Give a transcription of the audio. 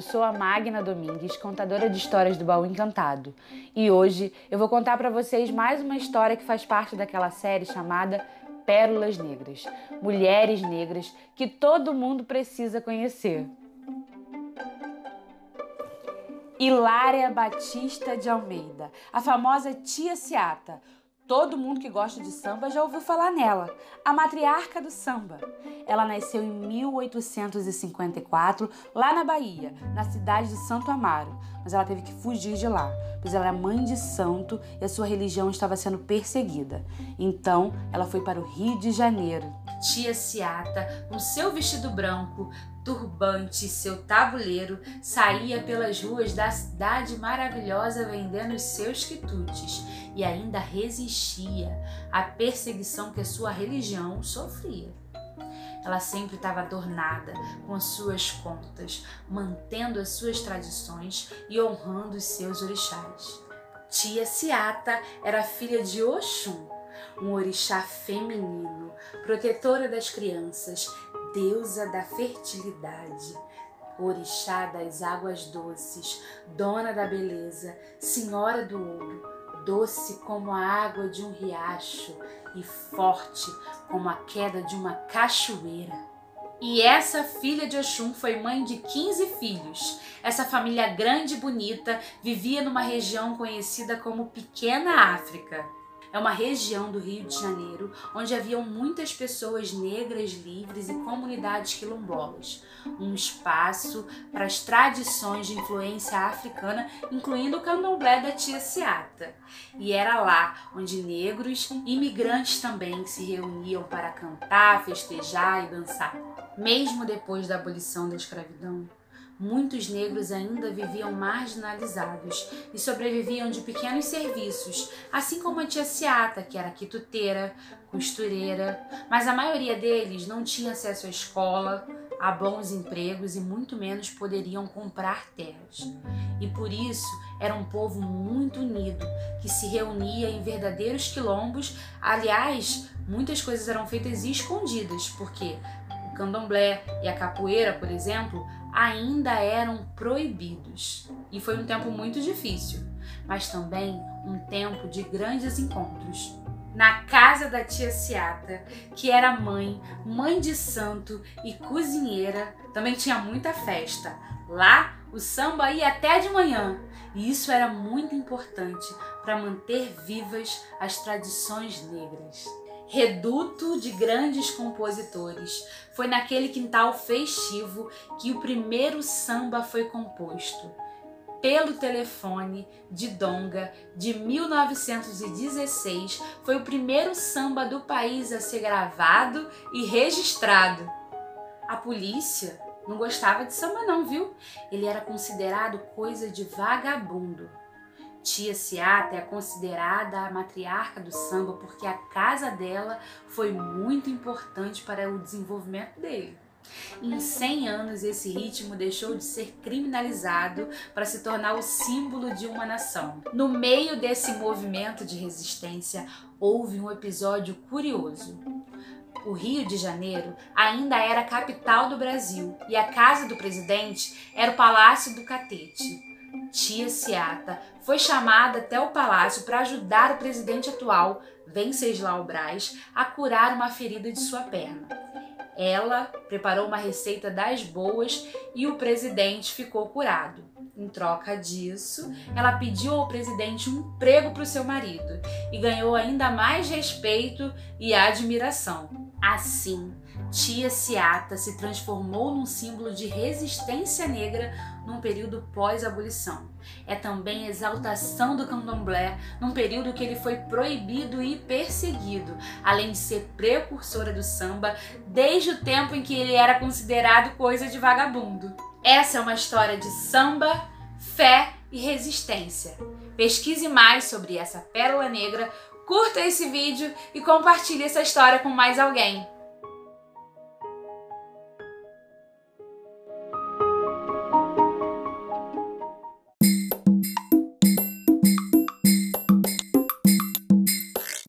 sou a Magna Domingues, contadora de histórias do Baú Encantado. E hoje eu vou contar para vocês mais uma história que faz parte daquela série chamada Pérolas Negras Mulheres Negras que todo mundo precisa conhecer. Hilária Batista de Almeida, a famosa Tia Ciata, Todo mundo que gosta de samba já ouviu falar nela, a matriarca do samba. Ela nasceu em 1854, lá na Bahia, na cidade de Santo Amaro, mas ela teve que fugir de lá, pois ela era mãe de santo e a sua religião estava sendo perseguida. Então, ela foi para o Rio de Janeiro. Tia Ciata, com seu vestido branco, turbante e seu tabuleiro, saía pelas ruas da cidade maravilhosa vendendo os seus quitutes e ainda resistia à perseguição que sua religião sofria. Ela sempre estava adornada com as suas contas, mantendo as suas tradições e honrando os seus orixás. Tia Ciata era filha de Oxum, um orixá feminino, protetora das crianças, deusa da fertilidade, orixá das águas doces, dona da beleza, senhora do ouro, doce como a água de um riacho e forte como a queda de uma cachoeira. E essa filha de Oxum foi mãe de 15 filhos. Essa família grande e bonita vivia numa região conhecida como Pequena África é uma região do Rio de Janeiro onde haviam muitas pessoas negras livres e comunidades quilombolas. Um espaço para as tradições de influência africana, incluindo o candomblé da tia Seata. E era lá onde negros e imigrantes também se reuniam para cantar, festejar e dançar. Mesmo depois da abolição da escravidão, muitos negros ainda viviam marginalizados e sobreviviam de pequenos serviços, assim como a tia Ciata, que era quituteira, costureira, mas a maioria deles não tinha acesso à escola, a bons empregos e muito menos poderiam comprar terras. E por isso era um povo muito unido, que se reunia em verdadeiros quilombos. Aliás, muitas coisas eram feitas escondidas, porque o candomblé e a capoeira, por exemplo, ainda eram proibidos. E foi um tempo muito difícil, mas também um tempo de grandes encontros. Na casa da tia Ciata, que era mãe, mãe de santo e cozinheira, também tinha muita festa. Lá, o samba ia até de manhã, e isso era muito importante para manter vivas as tradições negras reduto de grandes compositores. Foi naquele quintal festivo que o primeiro samba foi composto. Pelo telefone de Donga de 1916, foi o primeiro samba do país a ser gravado e registrado. A polícia não gostava de samba não, viu? Ele era considerado coisa de vagabundo. Tia Ciata é considerada a matriarca do samba porque a casa dela foi muito importante para o desenvolvimento dele. Em 100 anos, esse ritmo deixou de ser criminalizado para se tornar o símbolo de uma nação. No meio desse movimento de resistência, houve um episódio curioso. O Rio de Janeiro ainda era a capital do Brasil e a casa do presidente era o Palácio do Catete. Tia Ciata foi chamada até o palácio para ajudar o presidente atual, Venceslau Braz, a curar uma ferida de sua perna. Ela preparou uma receita das boas e o presidente ficou curado. Em troca disso, ela pediu ao presidente um emprego para o seu marido e ganhou ainda mais respeito e admiração. Assim, Tia Ciata se transformou num símbolo de resistência negra num período pós-abolição. É também exaltação do candomblé num período que ele foi proibido e perseguido, além de ser precursora do samba desde o tempo em que ele era considerado coisa de vagabundo. Essa é uma história de samba, fé e resistência. Pesquise mais sobre essa pérola negra curta esse vídeo e compartilhe essa história com mais alguém.